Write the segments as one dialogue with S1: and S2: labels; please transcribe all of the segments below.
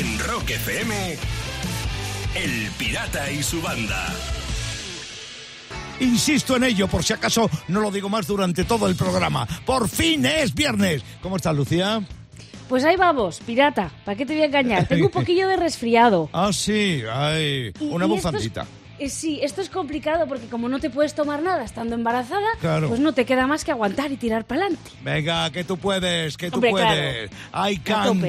S1: En Rock FM, El Pirata y su banda.
S2: Insisto en ello, por si acaso no lo digo más durante todo el programa. Por fin es viernes. ¿Cómo estás, Lucía?
S3: Pues ahí vamos, pirata. ¿Para qué te voy a engañar? Tengo un poquillo de resfriado.
S2: Ah, sí, ay, una
S3: y
S2: bufandita.
S3: Sí, esto es complicado porque como no te puedes tomar nada estando embarazada,
S2: Claro.
S3: pues no te queda más que aguantar y tirar para adelante.
S2: Venga, que tú puedes, que tú
S3: Hombre,
S2: puedes. I
S3: A
S2: can.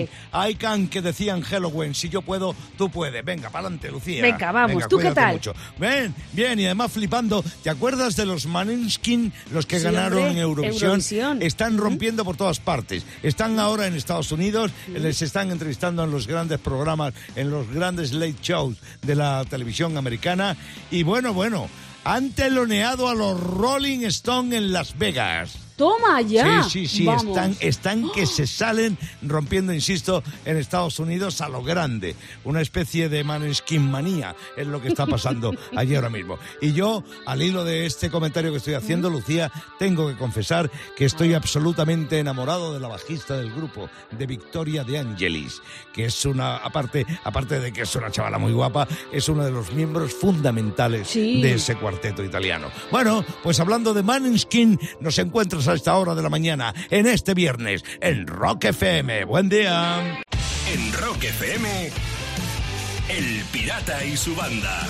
S2: I can, que decían Halloween. Si yo puedo, tú puedes. Venga, para adelante, Lucía.
S3: Venga, vamos, ¿tú qué tal?
S2: mucho. Ven, bien, y además flipando. ¿Te acuerdas de los Maneskin, los que
S3: Sí,
S2: ganaron en Eurovisión?
S3: Eurovisión.
S2: Están rompiendo por todas partes. Están ahora en Estados Unidos, les están entrevistando en los grandes programas, en los grandes late shows de la televisión americana. Y bueno, bueno, han teloneado a los Rolling Stone en Las Vegas.
S3: ¡Toma ya!
S2: Sí, sí, sí,
S3: Vamos.
S2: están, están que se salen rompiendo, insisto, en Estados Unidos a lo grande. Una especie de maneskin manía es lo que está pasando allí ahora mismo. Y yo, al hilo de este comentario que estoy haciendo, Lucía, tengo que confesar que estoy absolutamente enamorado de la bajista del grupo, de Victoria de Angelis, que es una, aparte, aparte de que es una chavala muy guapa, es uno de los miembros fundamentales
S3: Sí.
S2: de ese cuarteto italiano. Bueno, pues hablando de Maneskin, nos encuentras a esta hora de la mañana, en este viernes, en Rock FM. Buen día.
S1: En Rock FM, El Pirata y su banda.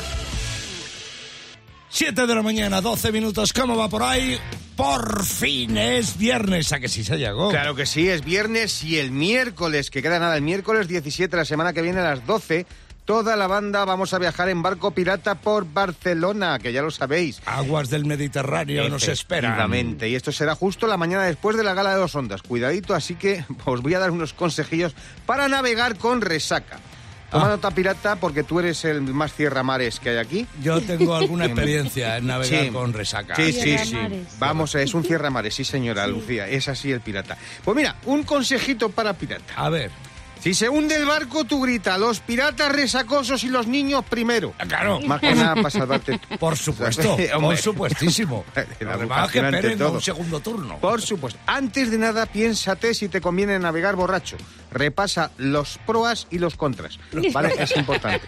S2: 7 de la mañana, 12 minutos. ¿Cómo va por ahí? Por fin es viernes, a que sí se llegó.
S4: Claro que sí, es viernes y el miércoles, que queda nada, el miércoles 17, la semana que viene a las 12, toda la banda vamos a viajar en barco pirata por Barcelona, que ya lo sabéis.
S2: Aguas del Mediterráneo nos esperan.
S4: Y esto será justo la mañana después de la gala de dos ondas. Cuidadito, así que os voy a dar unos consejillos para navegar con resaca. Toma
S2: Ah.
S4: nota pirata porque tú eres el más cierra mares que hay aquí.
S2: Yo tengo alguna experiencia en navegar
S4: Sí.
S2: con resaca.
S4: Sí, sí, sí. Vamos, es un cierra mares, sí señora Lucía, es así el pirata. Pues mira, un consejito para pirata.
S2: A ver,
S4: Si se hunde el barco, tú grita, los piratas resacosos y los niños primero.
S2: Ah, claro.
S4: Más que nada para salvarte
S2: por supuesto, por supuestísimo. Además que un segundo turno.
S4: Por supuesto. Antes de nada, piénsate si te conviene navegar borracho. Repasa los proas y los contras. ¿Vale? Es importante.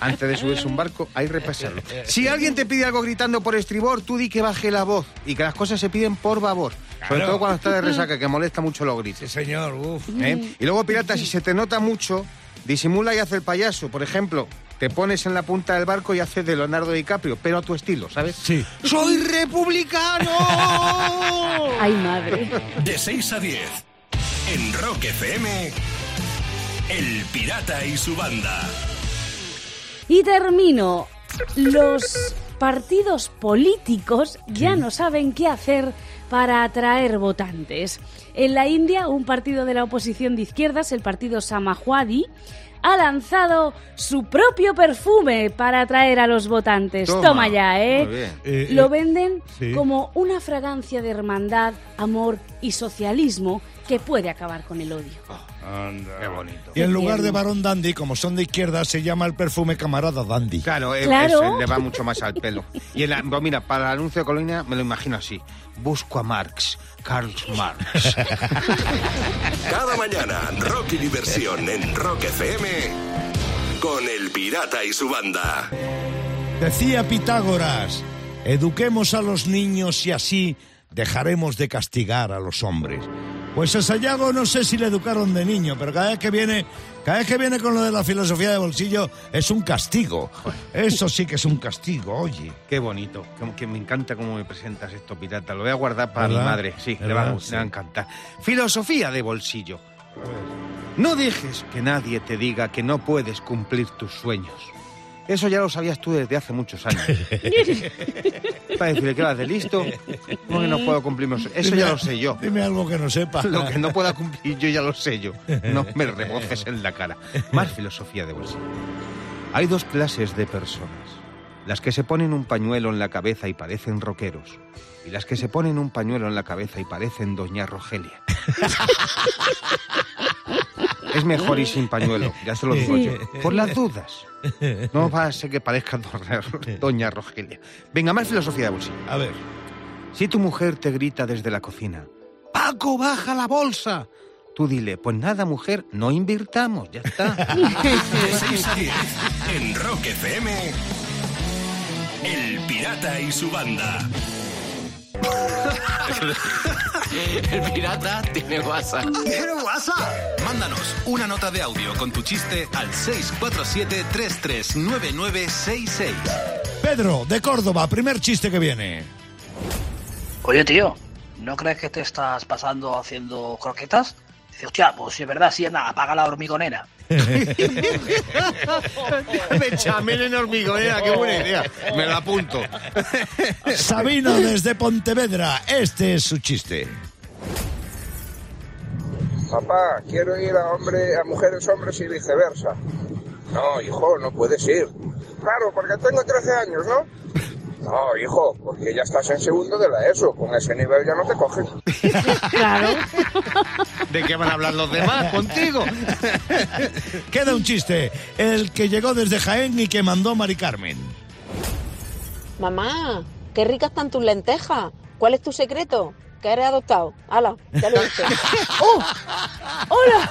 S4: Antes de subirse un barco, hay que repasarlo. Si alguien te pide algo gritando por estribor, tú di que baje la voz y que las cosas se piden por babor. Sobre
S2: Claro.
S4: todo cuando estás de resaca, que molesta mucho los
S2: Sí,
S4: gritos.
S2: señor, uf.
S4: ¿eh? Y luego, pirata, si se te nota mucho, disimula y hace el payaso. Por ejemplo, te pones en la punta del barco y haces de Leonardo DiCaprio, pero a tu estilo, ¿sabes?
S2: Sí.
S4: ¡Soy republicano!
S3: ¡Ay, madre!
S1: De 6 a 10, en Rock FM, El Pirata y su banda.
S3: Y termino. Los partidos políticos ya no saben qué hacer para atraer votantes. En la India, un partido de la oposición de izquierdas, el partido Samajwadi, ha lanzado su propio perfume para atraer a los votantes.
S4: Toma.
S3: Toma, ya, ¿eh?
S4: Muy bien.
S2: Eh,
S3: Lo
S2: eh,
S3: venden
S2: sí.
S3: como una fragancia de hermandad, amor y socialismo que puede acabar con el odio.
S4: Qué bonito.
S2: Y en lugar de varón dandy, como son de izquierda, se llama el perfume camarada dandy.
S4: Claro, eh,
S3: Claro.
S4: eso, le va mucho más al pelo. Y en la- pues mira, para el anuncio de Colonia me lo imagino así. Busco a Marx, Karl Marx.
S1: Cada mañana, rock y diversión en Rock FM, con El Pirata y su banda.
S2: Decía Pitágoras, eduquemos a los niños y así dejaremos de castigar a los hombres. Pues a Sayago no sé si le educaron de niño, pero cada vez que viene, cada vez que viene con lo de la filosofía de bolsillo es un castigo. Eso sí que es un castigo, oye.
S4: Qué bonito. Que me encanta cómo me presentas esto, pirata. Lo voy a guardar para mi madre. Sí, le va, a-
S2: ¿Verdad?
S4: le va a encantar. Filosofía de bolsillo. No dejes que nadie te diga que no puedes cumplir tus sueños. Eso ya lo sabías tú desde hace muchos años. Para decirle que vas de listo, ¿cómo que no puedo cumplir? Eso ya lo sé yo.
S2: Dime algo que no sepa.
S4: Lo que no pueda cumplir yo ya lo sé yo. No me reboces en la cara. Más filosofía de bolsillo. Hay dos clases de personas. Las que se ponen un pañuelo en la cabeza y parecen rockeros. Y las que se ponen un pañuelo en la cabeza y parecen Doña Rogelia. Es mejor ir sin pañuelo, ya se lo digo
S3: Sí.
S4: yo. Por las dudas. No va a ser que parezca Doña- Doña Rogelia. Venga, más filosofía de bolsillo.
S2: A ver.
S4: Si tu mujer te grita desde la cocina, Paco, baja la bolsa, tú dile, pues nada, mujer, no invirtamos, ya está.
S1: De 6 a 10 en Rock FM. El Pirata y su banda.
S5: El pirata tiene WhatsApp.
S6: ¿Tiene WhatsApp? Mándanos una nota de audio con tu chiste al 647-339966.
S2: Pedro, de Córdoba, primer chiste que viene.
S7: Oye, tío, ¿no crees que te estás pasando haciendo croquetas? Dice, hostia, pues si es verdad, sí, anda, apaga la hormigonera.
S4: Bechamel en hormigonera, qué buena idea. Me la apunto.
S2: Sabino desde Pontevedra, este es su chiste.
S8: Papá, quiero ir a hombre, a mujeres, hombres y viceversa. No, hijo, no puedes ir. Claro, porque tengo 13 años, ¿no? No, hijo, porque ya estás en segundo de la ESO. Con ese nivel ya no te cogen.
S3: Claro.
S4: ¿De qué van a hablar los demás? ¿Contigo?
S2: Queda un chiste, el que llegó desde Jaén y que mandó Mari Carmen.
S9: Mamá, qué ricas están tus lentejas. ¿Cuál es tu secreto? Que eres adoptado. Hala, ya lo he dicho.
S3: ¡Oh! ¡Hola!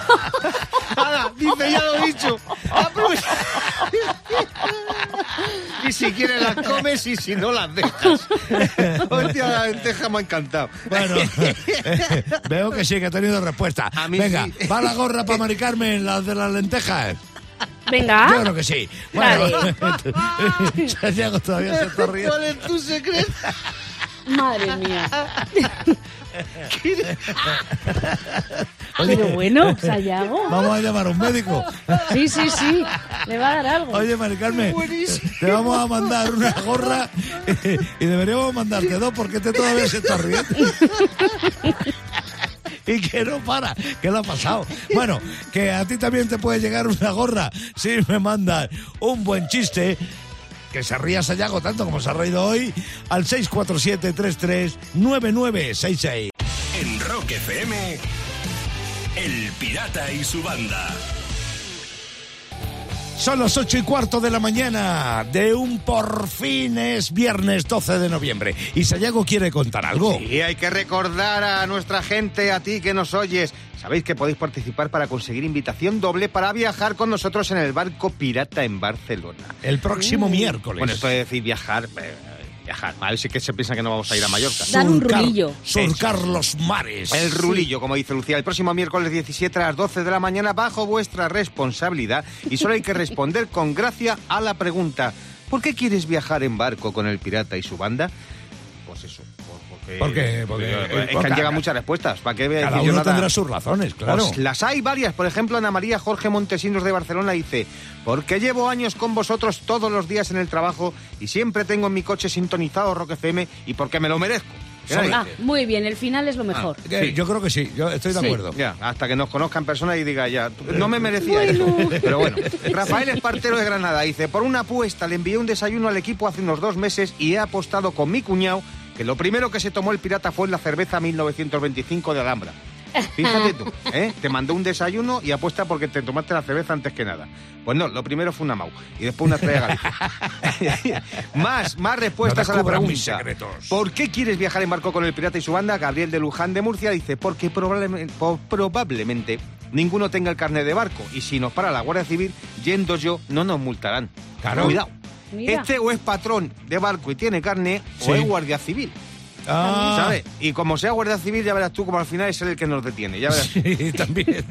S4: Nada, dice, ya lo he dicho. Aprovecha. Si quieres las comes y si no las dejas. Hostia, la lenteja me ha encantado.
S2: Bueno, veo que sí, que ha tenido respuesta.
S4: A mí
S2: Venga,
S4: sí.
S2: va la gorra para Mari Carmen, la de las lentejas.
S3: Venga.
S2: Yo creo que sí. Bueno, Santiago todavía se está riendo.
S4: ¿Cuál es tu secreto?
S3: Madre mía. Pero bueno, Sayago.
S2: Vamos a llamar a un médico.
S3: Sí, sí, sí. Le va a dar algo.
S2: Oye, Mari Carmen, te vamos a mandar una gorra y deberíamos mandarte dos porque este todavía se está riendo. Y que no para, ¿qué le ha pasado? Bueno, que a ti también te puede llegar una gorra si me mandas un buen chiste. Que se ría Sayago tanto como se ha reído hoy al 647-339966.
S1: En Rock FM. El Pirata y su banda.
S2: Son las ocho y cuarto de la mañana de un por fin es viernes 12 de noviembre. Y Sayago quiere contar algo.
S4: Y hay que recordar a nuestra gente, a ti que nos oyes. Sabéis que podéis participar para conseguir invitación doble para viajar con nosotros en el barco pirata en Barcelona.
S2: El próximo miércoles.
S4: Bueno, esto es decir viajar, eh, viajar. A ver si que se piensa que no vamos a ir a Mallorca.
S3: Dar un rulillo.
S2: Surcar los mares.
S4: El rulillo, como dice Lucía, el próximo miércoles 17 a las 12 de la mañana bajo vuestra responsabilidad y solo hay que responder con gracia a la pregunta ¿Por qué quieres viajar en barco con el pirata y su banda? Pues eso, ¿Por
S2: qué? Porque-
S4: es que han llegado
S2: cada-
S4: muchas respuestas. ¿Para qué voy a
S2: Cada
S4: decir yo
S2: uno
S4: nada?
S2: tendrá sus razones, claro.
S4: Pues las hay varias. Por ejemplo, Ana María Jorge Montesinos de Barcelona dice, porque llevo años con vosotros todos los días en el trabajo y siempre tengo en mi coche sintonizado Rock FM y porque me lo merezco.
S3: Ah, muy bien, el final es lo mejor.
S2: Que
S4: sí.
S2: Yo creo que sí, yo estoy de
S3: Sí.
S2: acuerdo.
S4: Ya, hasta que nos conozca en persona y diga ya, no me merecía esto. Pero bueno, Rafael Espartero de Granada dice, por una apuesta le envié un desayuno al equipo hace unos dos meses y he apostado con mi cuñado que lo primero que se tomó el pirata fue la cerveza 1925 de Alhambra. Fíjate tú, ¿eh? Te mandó un desayuno y apuesta porque te tomaste la cerveza antes que nada. Pues no, lo primero fue una Mau y después una estrella más, más respuestas
S2: No
S4: a la pregunta. ¿Por qué quieres viajar en barco con el pirata y su banda? Gabriel de Luján de Murcia dice, porque probablemente, probablemente ninguno tenga el carnet de barco y si nos para la Guardia Civil, yendo yo, no nos multarán.
S2: Claro.
S4: Cuidado.
S3: Mira.
S4: Este o es patrón de barco y tiene carne
S2: Sí.
S4: o es guardia civil.
S2: Ah,
S4: ¿Sabes? Y como sea guardia civil, ya verás tú como al final es él el que nos detiene. Ya verás.
S2: Sí, también.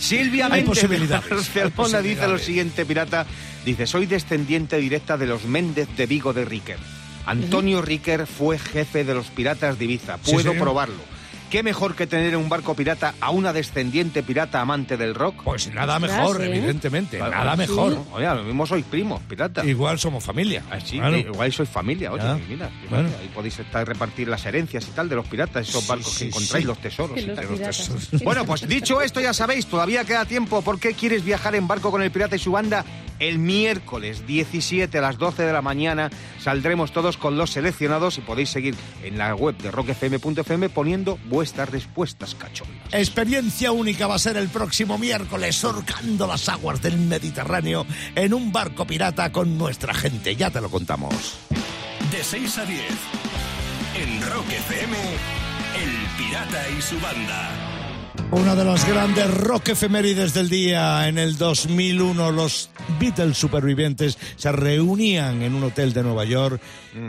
S4: Silvia
S2: Hay
S4: de
S2: posibilidades, hay
S4: Barcelona dice lo siguiente, pirata. Dice, soy descendiente directa de los Méndez de Vigo de Riquer. Antonio Riquer fue jefe de los piratas de Ibiza. Puedo probarlo. ¿Qué mejor que tener en un barco pirata a una descendiente pirata amante del rock?
S2: Pues nada mejor,
S3: sí.
S2: evidentemente.
S4: Claro,
S2: nada
S4: sí.
S2: mejor.
S4: Oye, a lo mismo sois primos, pirata.
S2: Igual somos familia.
S4: Ah, sí,
S2: Claro.
S4: que igual sois familia, oye, mira,
S2: Bueno.
S4: ahí podéis estar repartir las herencias y tal de los piratas, esos
S2: Sí,
S4: barcos
S2: sí,
S4: que encontráis,
S2: sí.
S4: los tesoros. Y
S3: los
S4: tal.
S3: piratas.
S4: Bueno, pues dicho esto, ya sabéis, todavía queda tiempo. ¿Por qué quieres viajar en barco con el pirata y su banda? El miércoles 17 a las 12 de la mañana saldremos todos con los seleccionados y podéis seguir en la web de rockfm.fm poniendo vuestras respuestas cachondas.
S2: Experiencia única va a ser el próximo miércoles surcando las aguas del Mediterráneo en un barco pirata con nuestra gente. Ya te lo contamos.
S1: De 6 a 10. En Rock FM. El Pirata y su banda.
S2: Una de las grandes rock efemérides del día. En el 2001 los Beatles supervivientes se reunían en un hotel de Nueva York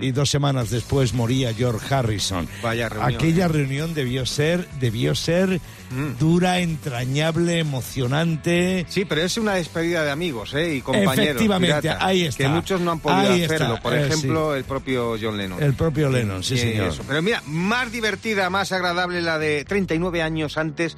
S2: y dos semanas después moría George Harrison.
S4: Vaya reunión,
S2: Aquella
S4: ¿eh?
S2: reunión debió ser, debió ser dura, entrañable, emocionante.
S4: Sí, pero es una despedida de amigos ¿eh? y compañeros.
S2: Efectivamente,
S4: pirata,
S2: ahí está.
S4: Que muchos no han podido
S2: Ahí
S4: hacerlo.
S2: está,
S4: Por
S2: eh,
S4: ejemplo, el propio John Lennon.
S2: El propio Lennon, sí,
S4: Y
S2: señor.
S4: eso. Pero mira, más divertida, más agradable la de 39 años antes,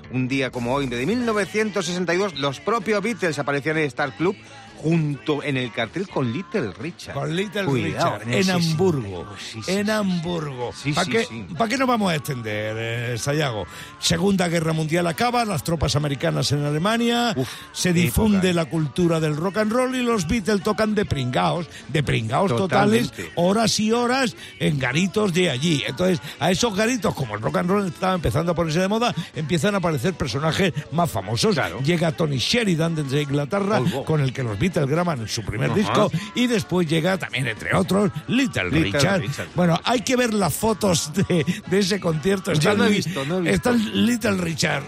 S4: un día como hoy, de 1962, los propios Beatles aparecían en Star Club junto en el cartel con Little Richard.
S2: Con Little
S4: Cuidado,
S2: Richard, en Hamburgo.
S4: sí, sí,
S2: en
S4: sí.
S2: Hamburgo. ¿Para qué,
S4: sí.
S2: pa' qué nos vamos a extender, eh, Sayago? Segunda Guerra Mundial acaba, las tropas americanas en Alemania,
S4: Uf,
S2: se difunde
S4: época.
S2: la cultura del rock and roll y los Beatles tocan de pringaos, de pringaos totales, horas y horas en garitos de allí. Entonces, a esos garitos, como el rock and roll estaba empezando a ponerse de moda, empiezan a aparecer personajes más famosos.
S4: Claro.
S2: Llega Tony Sheridan desde Inglaterra, con el que los Beatles graban su primer disco, y después llega también, entre otros, Little,
S4: Little
S2: Richard.
S4: Richard.
S2: Bueno, hay que ver las fotos de, de ese concierto.
S4: Yo no he visto, no he visto.
S2: Está Little Richard,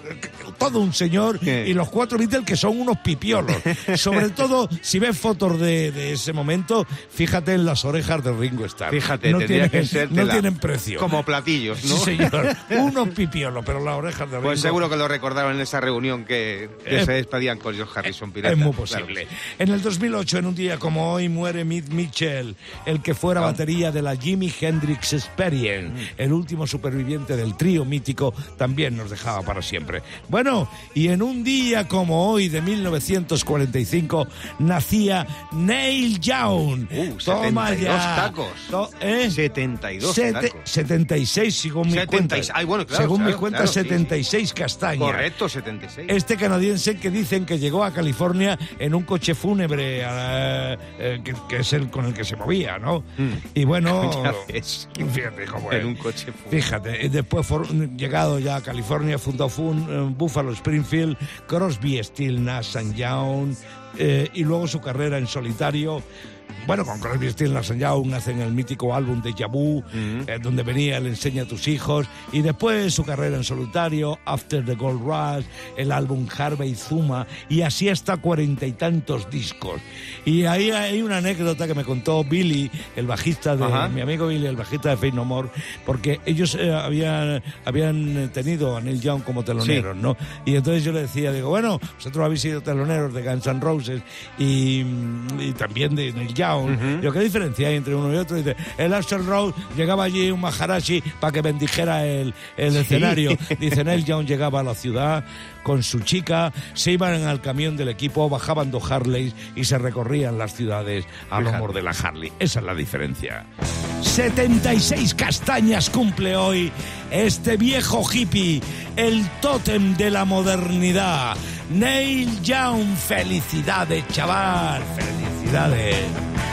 S2: todo un señor, y los cuatro Beatles que son unos pipiolos. Sobre todo, si ves fotos de, de ese momento, fíjate en las orejas de Ringo Starr.
S4: Fíjate,
S2: no
S4: tendría
S2: tienen,
S4: que ser
S2: no
S4: tela.
S2: tienen precio.
S4: Como platillos, ¿no?
S2: Sí, señor. Unos pipiolos, pero las orejas de Ringo...
S4: Pues seguro que lo recordaron en esa reunión que, que
S2: Eh,
S4: se despedían con George Harrison Pirata.
S2: Es muy posible. En el 2008, en un día como hoy, muere Mitch Mitchell, el que fuera
S4: Ah.
S2: batería de la Jimi Hendrix Experience.
S4: Mm.
S2: El último superviviente del trío mítico también nos dejaba para siempre. Bueno, y en un día como hoy de 1945 nacía Neil Young.
S4: Uh,
S2: Toma
S4: 72
S2: ya.
S4: tacos.
S2: To- ¿eh?
S4: 72
S2: Sete-
S4: tacos.
S2: 76, según mis
S4: 76.
S2: cuentas.
S4: Ay, bueno, claro,
S2: según
S4: claro,
S2: mis cuentas,
S4: claro, sí, sí.
S2: 76 castañas.
S4: Correcto, 76.
S2: Este canadiense que dicen que llegó a California en un coche fúnebre, eh, eh, que, que es el con el que se movía, ¿no? Y bueno, fíjate cómo
S4: En
S2: es.
S4: un coche fúnebre.
S2: Fíjate, después for- llegado ya a California, fundó Fun, eh, Buffalo Springfield, Crosby, Steel, Nash Young, eh, y luego su carrera en solitario. Bueno, con Crosby, Steel, Nash Young hacen el mítico álbum de Yabu, eh, donde venía el Enseña a tus hijos, y después su carrera en solitario, After the Gold Rush, el álbum Harvey Zuma, y así hasta cuarenta y tantos discos. Y ahí hay una anécdota que me contó Billy, el bajista de
S4: Ajá.
S2: mi amigo Billy, el bajista de Faith No More, porque ellos eh, habían, habían tenido a Neil Young como teloneros, ¿no? Y entonces yo le decía, digo, bueno, vosotros habéis sido teloneros de Guns N' Roses y, y también de Neil Young. ¿Qué diferencia hay entre uno y otro? Dice, el Axel Rose llegaba allí un Maharashi para que bendijera el, el escenario. Dice, Neil Young llegaba a la ciudad con su chica, se iban al camión del equipo, bajaban dos Harleys y se recorrían las ciudades a
S4: Fíjate.
S2: lomos de la Harley. Esa es la diferencia. 76 castañas cumple hoy este viejo hippie, el tótem de la modernidad. Neil Young, felicidades, chaval, felicidades.
S1: En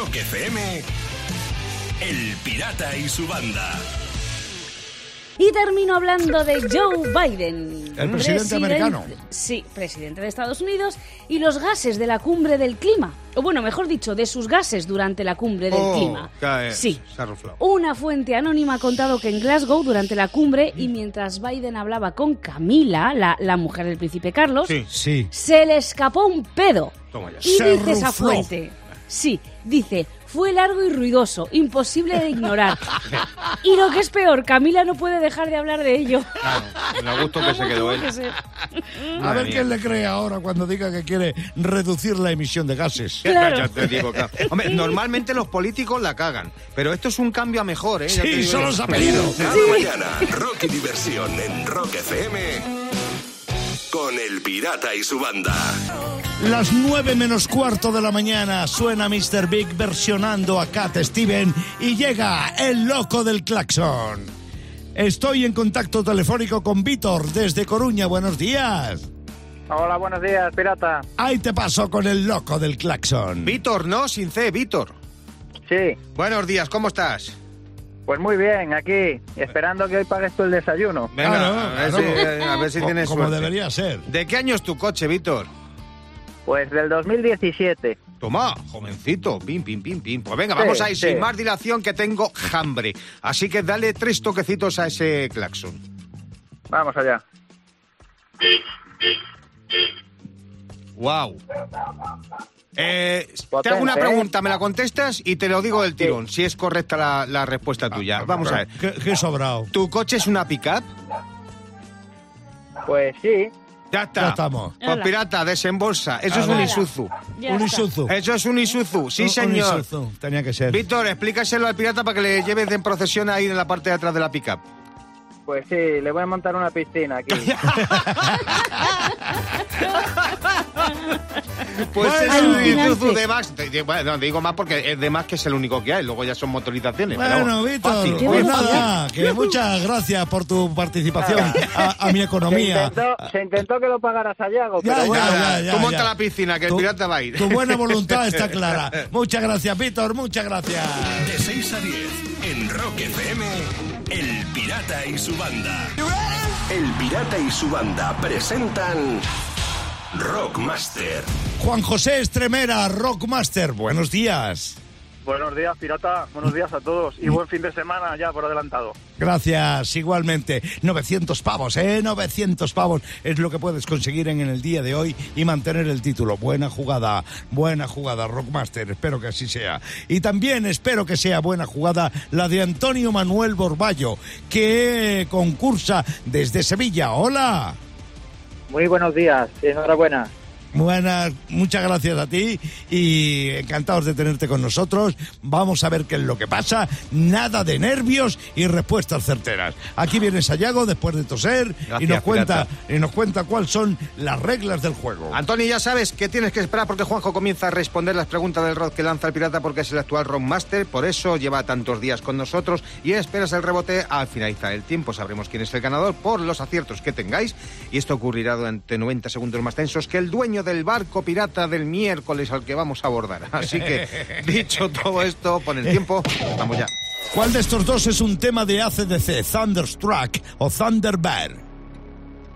S1: Rock FM, El Pirata y su banda.
S3: Y termino hablando de Joe Biden.
S2: El presidente americano.
S3: Sí, presidente de Estados Unidos. Y los gases de la cumbre del clima. O bueno, mejor dicho, de sus gases durante la cumbre del
S4: Oh,
S3: clima.
S4: cae,
S3: Sí. Una fuente anónima ha contado que en Glasgow, durante la cumbre, y mientras Biden hablaba con Camila, la, la mujer del príncipe Carlos,
S4: Sí.
S2: Sí.
S3: se le escapó un pedo.
S4: Toma ya.
S3: Y
S2: Se
S3: dice esa
S2: rufló.
S3: fuente. Sí, dice, fue largo y ruidoso, imposible de ignorar. y lo que es peor, Camila no puede dejar de hablar de ello.
S4: Claro, lo gusto que se quedó él.
S2: A ver quién le cree ahora cuando diga que quiere reducir la emisión de gases.
S3: Claro.
S4: Ya te digo, claro. Hombre, normalmente los políticos la cagan, pero esto es un cambio a mejor, ¿eh? Ya
S2: Sí, se ha pedido.
S1: Cada mañana, Rock y diversión en Rock FM con El Pirata y su banda.
S2: Las nueve menos cuarto de la mañana suena Mr. Big versionando a Cat Steven y llega el loco del claxon. Estoy en contacto telefónico con Víctor desde Coruña. Buenos días.
S10: Hola, buenos días, pirata.
S2: Ahí te paso con el loco del claxon.
S4: Víctor, no, sin C, Víctor.
S10: Sí,
S4: Buenos días, ¿cómo estás?
S10: pues muy bien, aquí, esperando que hoy pagues tú el desayuno.
S4: Venga,
S2: Claro,
S4: a, ver
S2: claro.
S4: si, a ver si tienes
S2: Como
S4: suerte.
S2: debería ser.
S4: ¿De qué año es tu coche, Víctor?
S10: Pues del 2017.
S4: Toma, jovencito, pim, pim, pim, pim. Pues venga,
S10: Sí,
S4: vamos a ir
S10: sí.
S4: sin más dilación que tengo hambre. Así que dale tres toquecitos a ese claxon.
S10: Vamos allá.
S4: Wow. Eh, te hago una
S10: ¿eh?
S4: pregunta, me la contestas y te lo digo del tirón, si es correcta la, la respuesta tuya. Vamos a ver.
S2: Qué, qué sobrado.
S4: ¿Tu coche es una pickup?
S10: Pues sí,
S4: Ya está.
S2: Ya estamos.
S4: Pues
S3: Hola.
S4: pirata, desembolsa. Eso es un
S3: Hola.
S4: Isuzu.
S3: Ya
S2: Un
S3: está.
S2: Isuzu.
S4: Eso es un Isuzu, sí
S2: Un- un
S4: señor.
S2: Isuzu. Tenía que ser.
S4: Víctor, explícaselo al pirata para que le lleves en procesión ahí en la parte de atrás de la pickup.
S10: pues sí, le voy a montar una piscina aquí.
S4: Pues
S2: Bueno.
S4: es un
S3: Alucinante.
S4: Isuzu de Max. Bueno, digo más porque es de Max que es el único que hay. Luego ya son motorizaciones.
S2: Bueno, Víctor, pues nada, que muchas gracias por tu participación a, a mi
S10: Se
S2: economía.
S10: intentó, se intentó que lo pagaras a Yago,
S2: Ya,
S10: pero
S2: ya,
S10: bueno.
S2: ya, ya,
S4: Tú monta la piscina, que el pirata va a ir.
S2: Tu buena voluntad está clara. Muchas gracias, Víctor, muchas gracias.
S1: De 6 a 10 en Rock FM, El Pirata y su banda. El Pirata y su banda presentan Rockmaster.
S2: Juan José Estremera, Rockmaster, buenos días.
S10: Buenos días, pirata. Buenos días a todos. Y buen fin de semana ya por adelantado.
S2: Gracias, igualmente. 900 pavos, ¿eh? 900 pavos es lo que puedes conseguir en el día de hoy y mantener el título. Buena jugada, buena jugada, Rockmaster. Espero que así sea. Y también espero que sea buena jugada la de Antonio Manuel Borballo, que concursa desde Sevilla. Hola.
S10: Muy buenos días. Enhorabuena.
S2: Buenas, muchas gracias a ti y encantados de tenerte con nosotros. Vamos a ver qué es lo que pasa. Nada de nervios y respuestas certeras. Aquí viene Sayago después de toser y
S4: Gracias,
S2: nos cuenta
S4: pirata.
S2: y nos cuenta cuáles son las reglas del juego.
S4: Antonio, ya sabes que tienes que esperar porque Juanjo comienza a responder las preguntas del rock que lanza el pirata porque es el actual rockmaster, por eso lleva tantos días con nosotros y esperas el rebote al finalizar el tiempo. Sabremos quién es el ganador por los aciertos que tengáis y esto ocurrirá durante 90 segundos más tensos que el dueño del barco pirata del miércoles al que vamos a abordar. Así que, dicho todo esto, pon el tiempo, vamos ya.
S2: ¿Cuál de estos dos es un tema de ACDC, Thunderstruck o Thunderbird?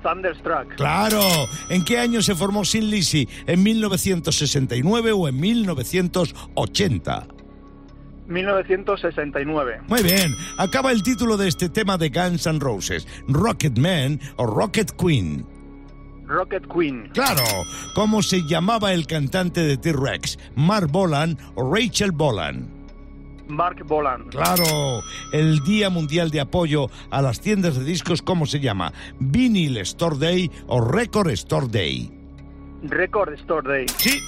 S10: Thunderstruck.
S2: Claro. ¿En qué año se formó Sin Lizzy? ¿En 1969 o en 1980?
S10: 1969.
S2: Muy bien, acaba el título de este tema de Guns N' Roses, Rocket Man o Rocket Queen.
S10: Rocket Queen.
S2: Claro, ¿cómo se llamaba el cantante de T-Rex? ¿Mark Bolan o Rachel Bolan?
S10: Mark Bolan.
S2: Claro, el Día Mundial de Apoyo a las tiendas de discos, ¿cómo se llama? ¿Vinyl Store Day o Record Store Day?
S10: Record Store Day.
S2: Sí.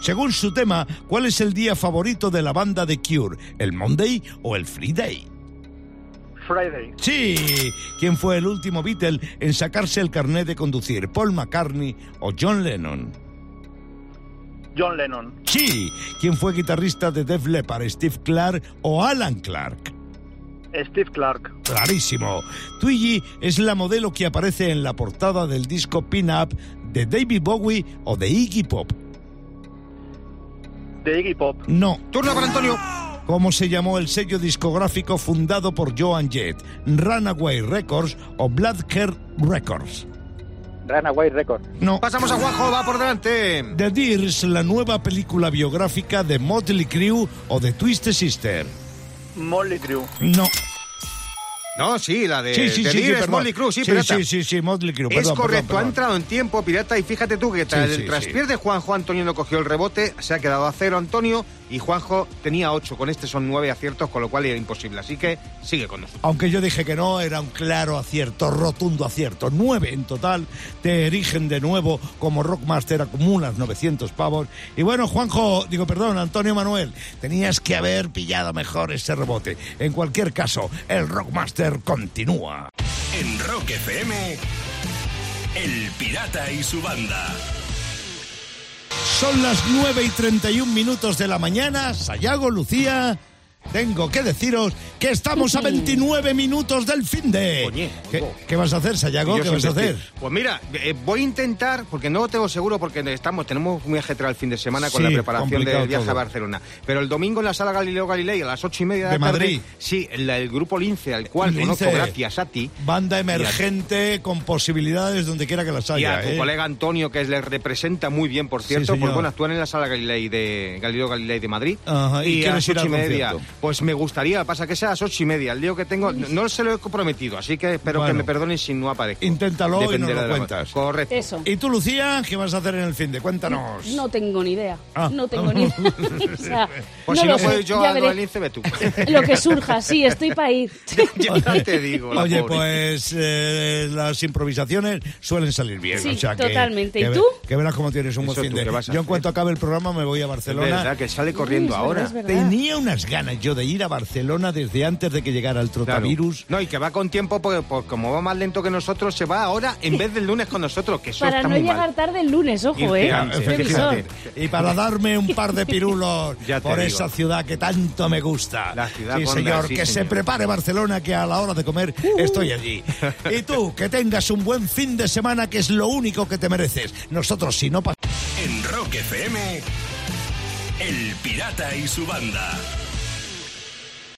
S2: Según su tema, ¿cuál es el día favorito de la banda de Cure? ¿El Monday o el Friday?
S10: Friday.
S2: Sí. ¿Quién fue el último Beatle en sacarse el carnet de conducir? ¿Paul McCartney o John Lennon?
S10: John Lennon.
S2: Sí. ¿Quién fue guitarrista de Def Leppard? ¿Steve Clark o Alan Clark?
S10: Steve Clark.
S2: Clarísimo. Twiggy es la modelo que aparece en la portada del disco Pin Up de David Bowie o de Iggy Pop.
S10: De Iggy Pop.
S2: No.
S4: Turno para Antonio.
S2: ¿Cómo se llamó el sello discográfico fundado por Joan Jett? ¿Runaway Records o Blackhair Records?
S10: Runaway Record.
S2: No.
S4: Pasamos a Juanjo, va por delante.
S2: The Dears, la nueva película biográfica de Motley Crue o de Twisted Sister.
S10: Molly Crew.
S2: No.
S4: No, sí, la de,
S2: Sí, sí,
S4: de
S2: sí.
S4: Motley Crue, sí, pirata.
S2: sí, sí, sí, Motley Crue.
S4: Es correcto,
S2: perdón,
S4: ha entrado en tiempo, pirata, y fíjate tú que tras el de Juanjo Antonio no cogió el rebote, se ha quedado a cero Antonio y Juanjo tenía ocho, con este son nueve aciertos, con lo cual era imposible, así que sigue con nosotros.
S2: Aunque yo dije que no, era un claro acierto, rotundo acierto. Nueve en total, te erigen de nuevo como Rockmaster, acumulas 900 pavos. Y bueno, Juanjo, digo, perdón, Antonio Manuel, tenías que haber pillado mejor ese rebote. En cualquier caso, el Rockmaster continúa.
S1: En Rock FM, El Pirata y su banda.
S2: Son las 9 y 31 minutos de la mañana. Sayago, Lucía. Tengo que deciros que estamos a 29 minutos del fin de.
S4: Oye,
S2: ¿Qué, vas a hacer, Sayago?
S4: Y
S2: ¿Qué vas a hacer?
S4: estoy- Pues mira, eh, voy a intentar, porque no lo tengo seguro, porque estamos, tenemos muy ajetreado el fin de semana con
S2: Sí,
S4: la preparación del viaje
S2: todo.
S4: a Barcelona. Pero el domingo en la sala Galileo Galilei a las ocho y media de,
S2: De
S4: tarde,
S2: Madrid.
S4: Sí, el, el grupo Lince, al cual
S2: Lince.
S4: conozco gracias a ti.
S2: Banda emergente con posibilidades donde quiera que las
S4: Y
S2: haya.
S4: a tu
S2: ¿eh?
S4: colega Antonio, que les representa muy bien, por cierto,
S2: señor.
S4: pues bueno, actúan en la sala Galilei de Galileo Galilei de Madrid.
S2: Ajá, ¿y
S4: y a las ocho y media.
S2: concierto?
S4: Pues me gustaría, pasa que sea a las ocho y media. El lío que tengo, no, se lo he comprometido, así que espero
S2: Bueno.
S4: que me perdonen si no aparezco.
S2: Inténtalo y nos lo
S4: la-
S2: cuentas.
S4: Correcto.
S3: Eso.
S2: ¿Y tú, Lucía, qué vas a hacer en el fin de? Cuéntanos.
S3: No tengo ni idea.
S2: Ah.
S3: No tengo ni idea. o sea,
S4: Pues
S3: no
S4: si
S3: lo
S4: no puedo yo a ve tú.
S3: Lo que surja, sí, estoy para ir.
S4: ya te digo. la
S2: Oye,
S4: pobre.
S2: pues eh, las improvisaciones suelen salir bien.
S3: Sí,
S2: o sea que-
S3: totalmente. ¿Y
S2: que ve-
S3: tú?
S2: Que verás cómo tienes un buen fin
S4: tú,
S2: de.
S4: ¿qué vas a
S2: Yo en cuanto acabe el programa me voy a
S4: Es
S2: Barcelona.
S4: verdad que sale corriendo
S3: es
S4: ahora.
S3: es verdad.
S2: Tenía unas ganas yo de ir a Barcelona desde antes de que llegara el
S4: Claro.
S2: trotavirus.
S4: No, y que va con tiempo, porque, porque como va más lento que nosotros, se va ahora en vez del lunes con nosotros, que eso
S3: Para
S4: está
S3: no
S4: muy
S3: llegar
S4: mal.
S3: tarde el lunes, ojo, ¿eh?
S4: antes.
S2: Y para darme un par de pirulos por
S4: digo.
S2: esa ciudad que tanto me gusta.
S4: La ciudad
S2: sí,
S4: Honda,
S2: señor,
S4: sí,
S2: que se prepare Barcelona, que a la hora de comer estoy allí. Y tú, que tengas un buen fin de semana, que es lo único que te mereces. Nosotros, si no pasamos.
S1: En Rock FM, El Pirata y su banda.